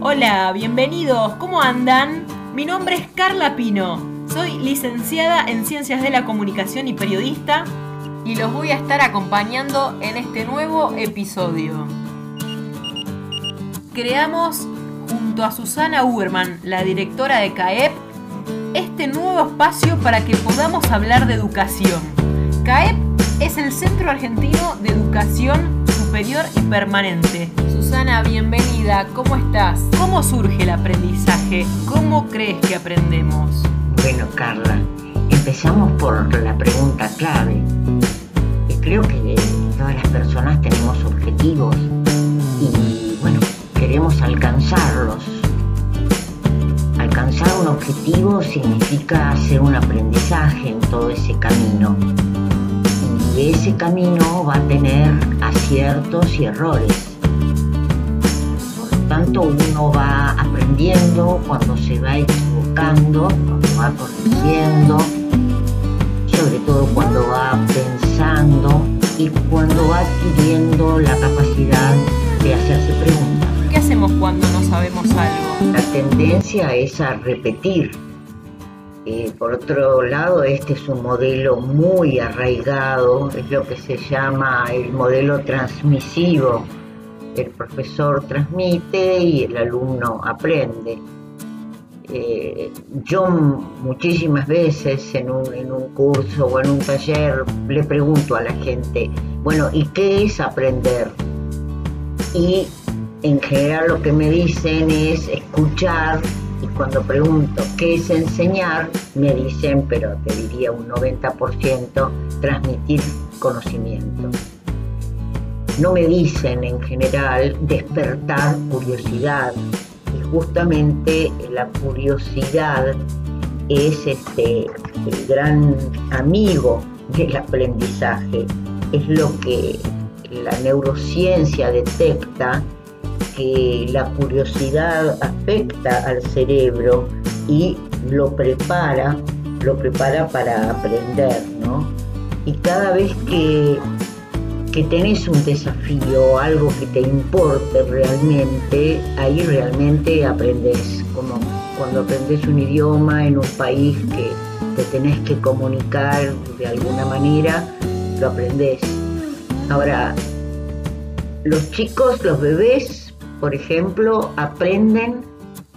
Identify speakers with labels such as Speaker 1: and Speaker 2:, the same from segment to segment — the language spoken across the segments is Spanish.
Speaker 1: Hola, bienvenidos, ¿cómo andan? Mi nombre es Carla Pino, soy licenciada en Ciencias de la Comunicación y periodista y los voy a estar acompañando en este nuevo episodio. Creamos junto a Susana Uberman, la directora de CAEP, este nuevo espacio para que podamos hablar de educación. CAEP es el Centro Argentino de Educación Superior y Permanente. Susana, bienvenida, ¿cómo estás? ¿Cómo surge el aprendizaje? ¿Cómo crees que aprendemos?
Speaker 2: Bueno, Carla, empezamos por la pregunta clave. Creo que todas las personas tenemos objetivos y, bueno, queremos alcanzarlos. Alcanzar un objetivo significa hacer un aprendizaje en todo ese camino ese camino va a tener aciertos y errores. Por lo tanto, uno va aprendiendo cuando se va equivocando, cuando va corrigiendo, sobre todo cuando va pensando y cuando va adquiriendo la capacidad de hacerse preguntas.
Speaker 1: ¿Qué hacemos cuando no sabemos algo?
Speaker 2: La tendencia es a repetir eh, por otro lado, este es un modelo muy arraigado, es lo que se llama el modelo transmisivo. El profesor transmite y el alumno aprende. Eh, yo muchísimas veces en un, en un curso o en un taller le pregunto a la gente, bueno, ¿y qué es aprender? Y en general lo que me dicen es escuchar y cuando pregunto qué es enseñar, me dicen, pero te diría un 90%, transmitir conocimiento. No me dicen en general despertar curiosidad. Y justamente la curiosidad es este, el gran amigo del aprendizaje. Es lo que la neurociencia detecta que la curiosidad afecta al cerebro y lo prepara, lo prepara para aprender, ¿no? Y cada vez que, que tenés un desafío, algo que te importe realmente, ahí realmente aprendes, como cuando aprendes un idioma en un país que te tenés que comunicar de alguna manera, lo aprendes. Ahora, los chicos, los bebés, por ejemplo, aprenden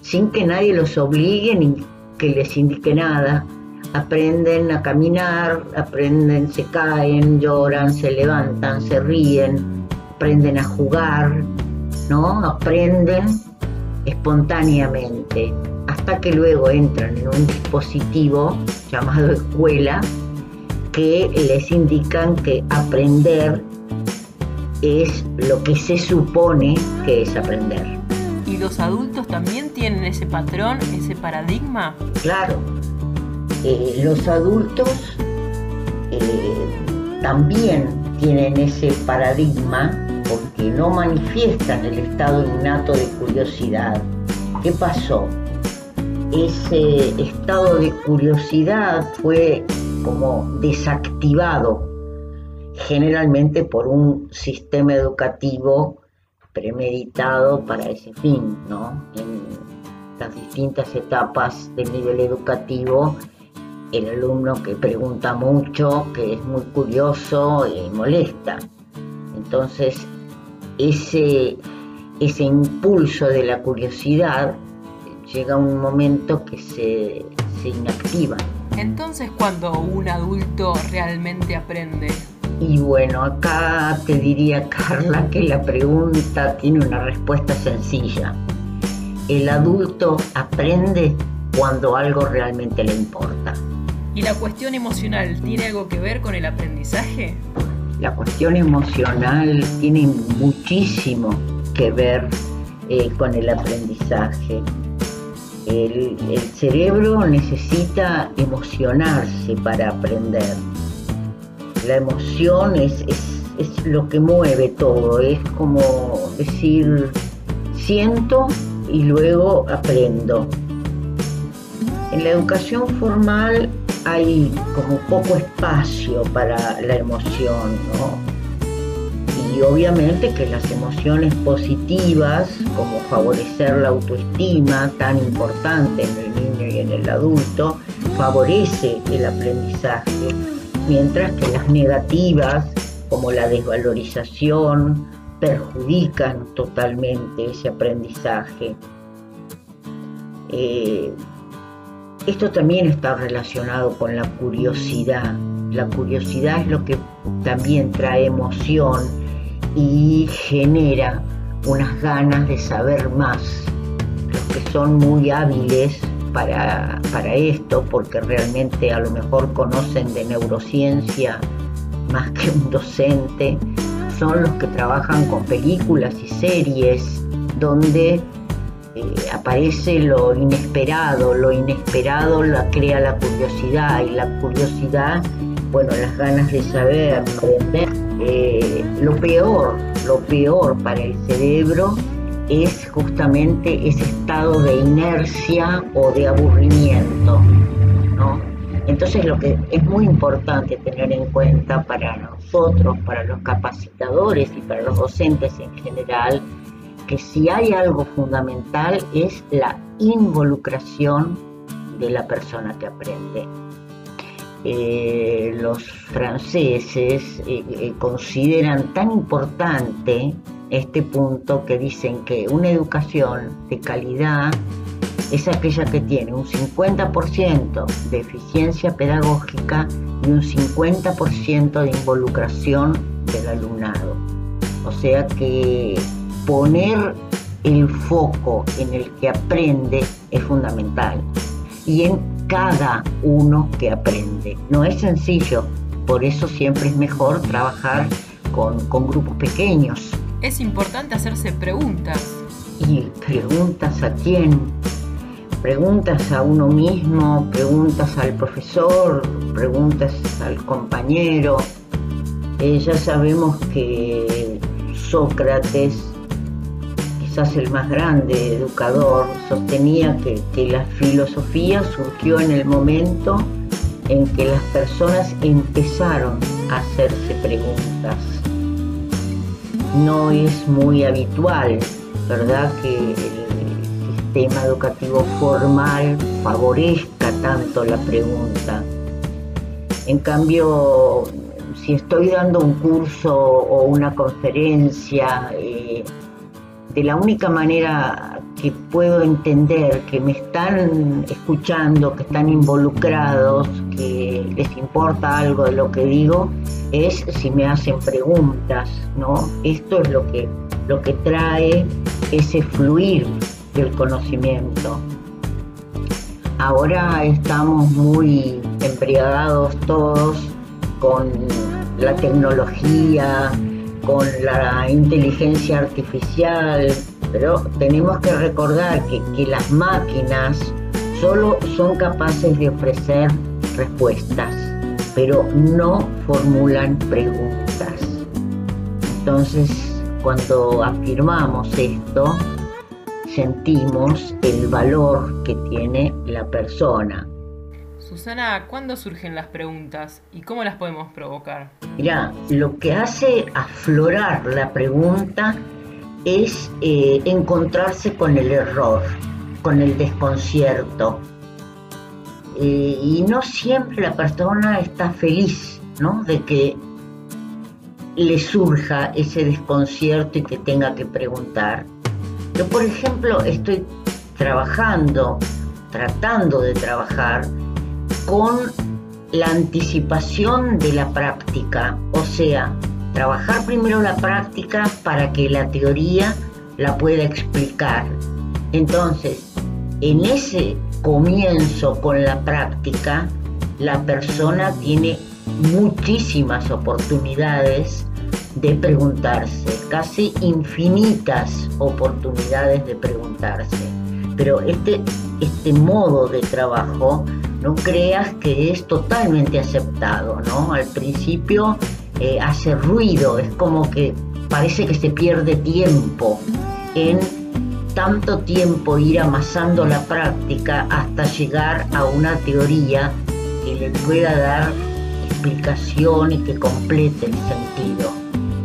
Speaker 2: sin que nadie los obligue ni que les indique nada. Aprenden a caminar, aprenden, se caen, lloran, se levantan, se ríen, aprenden a jugar, ¿no? Aprenden espontáneamente, hasta que luego entran en un dispositivo llamado escuela que les indican que aprender es lo que se supone que es aprender.
Speaker 1: ¿Y los adultos también tienen ese patrón, ese paradigma?
Speaker 2: Claro, eh, los adultos eh, también tienen ese paradigma porque no manifiestan el estado innato de curiosidad. ¿Qué pasó? Ese estado de curiosidad fue como desactivado generalmente por un sistema educativo premeditado para ese fin, ¿no? En las distintas etapas del nivel educativo, el alumno que pregunta mucho, que es muy curioso y molesta. Entonces, ese, ese impulso de la curiosidad llega a un momento que se, se inactiva.
Speaker 1: Entonces, cuando un adulto realmente aprende,
Speaker 2: y bueno, acá te diría Carla que la pregunta tiene una respuesta sencilla. El adulto aprende cuando algo realmente le importa.
Speaker 1: ¿Y la cuestión emocional tiene algo que ver con el aprendizaje?
Speaker 2: La cuestión emocional tiene muchísimo que ver eh, con el aprendizaje. el cerebro necesita emocionarse para aprender la emoción es, es, lo que mueve todo, es como decir, siento y luego aprendo. En la educación formal hay como poco espacio para la emoción, ¿no? Y obviamente que las emociones positivas, como favorecer la autoestima, tan importante en el niño y en el adulto, favorece el aprendizaje, mientras que las negativas, como la desvalorización, perjudican totalmente ese aprendizaje. Eh, esto también está relacionado con la curiosidad. La curiosidad es lo que también trae emoción y genera unas ganas de saber más. Los que son muy hábiles para, para esto, porque realmente a lo mejor conocen de neurociencia más que un docente, son los que trabajan con películas y series donde eh, aparece lo inesperado, lo inesperado la crea la curiosidad y la curiosidad, bueno, las ganas de saber, aprender. Eh, lo peor, lo peor para el cerebro es justamente ese estado de inercia o de aburrimiento, ¿no? Entonces lo que es muy importante tener en cuenta para nosotros, para los capacitadores y para los docentes en general, que si hay algo fundamental es la involucración de la persona que aprende. Eh, los franceses eh, eh, consideran tan importante este punto que dicen que una educación de calidad es aquella que tiene un 50% de eficiencia pedagógica y un 50% de involucración del alumnado. O sea que poner el foco en el que aprende es fundamental y en cada uno que aprende. No es sencillo, por eso siempre es mejor trabajar con, grupos pequeños.
Speaker 1: Es importante hacerse preguntas.
Speaker 2: ¿Y preguntas a quién? Preguntas a uno mismo, preguntas al profesor, preguntas al compañero. Eh, ya sabemos que Sócrates quizás el más grande educador, sostenía que, la filosofía surgió en el momento en que las personas empezaron a hacerse preguntas. No es muy habitual, ¿verdad?, que el sistema educativo formal favorezca tanto la pregunta. En cambio, si estoy dando un curso o una conferencia, eh, de la única manera que puedo entender que me están escuchando, que están involucrados, que les importa algo de lo que digo, es si me hacen preguntas, ¿no? Esto es lo que, lo que trae ese fluir del conocimiento. Ahora estamos muy embriagados todos con la tecnología, con la inteligencia artificial, pero tenemos que recordar que, que las máquinas solo son capaces de ofrecer respuestas, pero no formulan preguntas. Entonces, cuando afirmamos esto, sentimos el valor que tiene la persona.
Speaker 1: Susana, ¿cuándo surgen las preguntas y cómo las podemos provocar?
Speaker 2: Mira, lo que hace aflorar la pregunta es eh, encontrarse con el error, con el desconcierto. Eh, y no siempre la persona está feliz ¿no? de que le surja ese desconcierto y que tenga que preguntar. Yo, por ejemplo, estoy trabajando, tratando de trabajar con la anticipación de la práctica, o sea, trabajar primero la práctica para que la teoría la pueda explicar. Entonces, en ese comienzo con la práctica, la persona tiene muchísimas oportunidades de preguntarse, casi infinitas oportunidades de preguntarse. Pero este, este modo de trabajo no creas que es totalmente aceptado, ¿no? Al principio eh, hace ruido, es como que parece que se pierde tiempo en tanto tiempo ir amasando la práctica hasta llegar a una teoría que le pueda dar explicación y que complete el sentido.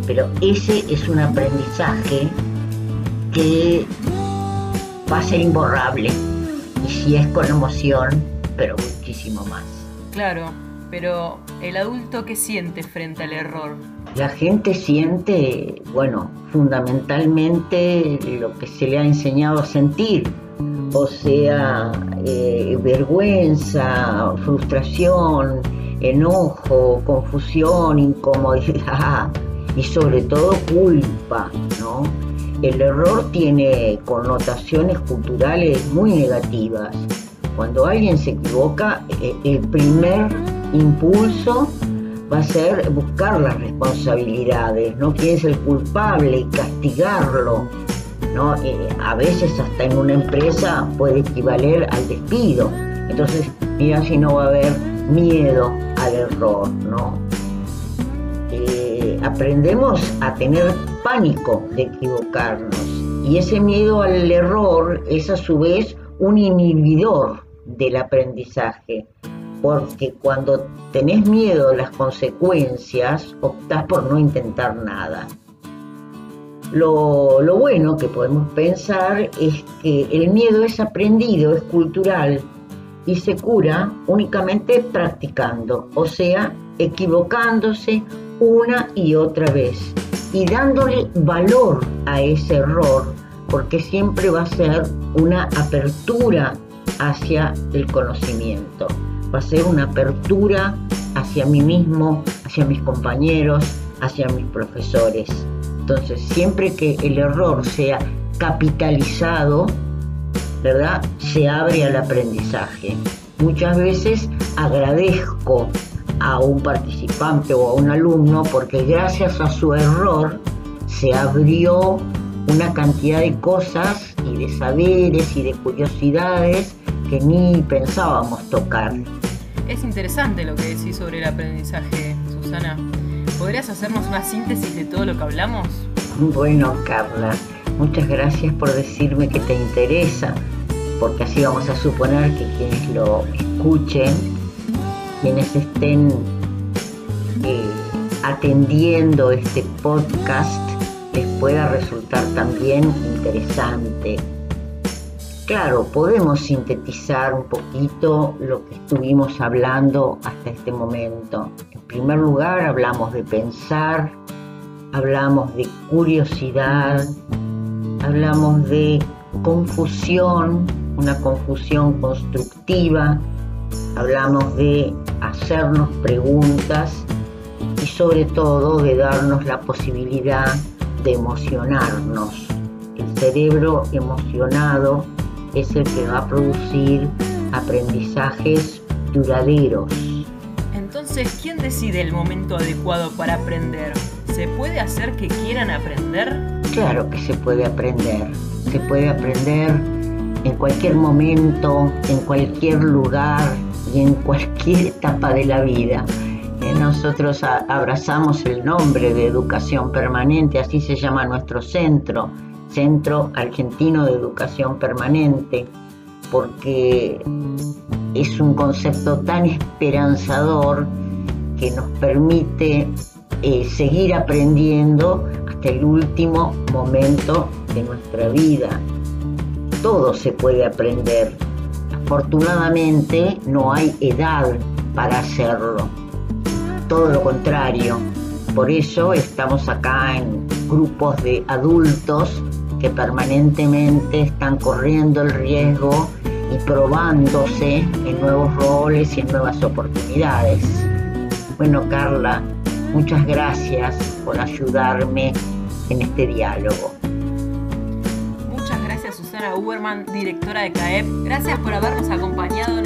Speaker 2: pero ese es un aprendizaje que va a ser imborrable. Y si es con emoción, pero muchísimo más.
Speaker 1: Claro, pero el adulto que siente frente al error.
Speaker 2: La gente siente, bueno, fundamentalmente lo que se le ha enseñado a sentir, o sea, eh, vergüenza, frustración, enojo, confusión, incomodidad y sobre todo culpa, ¿no? El error tiene connotaciones culturales muy negativas. Cuando alguien se equivoca, eh, el primer impulso va a ser buscar las responsabilidades, ¿no? quién es el culpable y castigarlo. ¿no? Eh, a veces hasta en una empresa puede equivaler al despido. Entonces, mira si no va a haber miedo al error, ¿no? Eh, aprendemos a tener pánico de equivocarnos y ese miedo al error es a su vez un inhibidor del aprendizaje, porque cuando tenés miedo de las consecuencias, optás por no intentar nada. Lo, lo, bueno que podemos pensar es que el miedo es aprendido, es cultural y se cura únicamente practicando, o sea, equivocándose una y otra vez y dándole valor a ese error, porque siempre va a ser una apertura hacia el conocimiento, va a ser una apertura hacia mí mismo, hacia mis compañeros, hacia mis profesores. Entonces, siempre que el error sea capitalizado, ¿verdad? Se abre al aprendizaje. Muchas veces agradezco a un participante o a un alumno porque gracias a su error se abrió una cantidad de cosas y de saberes y de curiosidades que ni pensábamos tocar.
Speaker 1: Es interesante lo que decís sobre el aprendizaje, Susana. ¿Podrías hacernos una síntesis de todo lo que hablamos?
Speaker 2: Bueno, Carla, muchas gracias por decirme que te interesa, porque así vamos a suponer que quienes lo escuchen, quienes estén eh, atendiendo este podcast, les pueda resultar también interesante. Claro, podemos sintetizar un poquito lo que estuvimos hablando hasta este momento. En primer lugar, hablamos de pensar, hablamos de curiosidad, hablamos de confusión, una confusión constructiva, hablamos de hacernos preguntas y sobre todo de darnos la posibilidad de emocionarnos. El cerebro emocionado es el que va a producir aprendizajes duraderos.
Speaker 1: Entonces, ¿quién decide el momento adecuado para aprender? ¿Se puede hacer que quieran aprender?
Speaker 2: Claro que se puede aprender. Se puede aprender en cualquier momento, en cualquier lugar y en cualquier etapa de la vida. Eh, nosotros abrazamos el nombre de educación permanente, así se llama nuestro centro, Centro Argentino de Educación Permanente, porque es un concepto tan esperanzador que nos permite eh, seguir aprendiendo hasta el último momento de nuestra vida. Todo se puede aprender. Afortunadamente no hay edad para hacerlo. Todo lo contrario. Por eso estamos acá en grupos de adultos que permanentemente están corriendo el riesgo y probándose en nuevos roles y en nuevas oportunidades. Bueno, Carla, muchas gracias por ayudarme en este diálogo.
Speaker 1: Muchas gracias Susana Uberman, directora de CAEP. Gracias por habernos acompañado en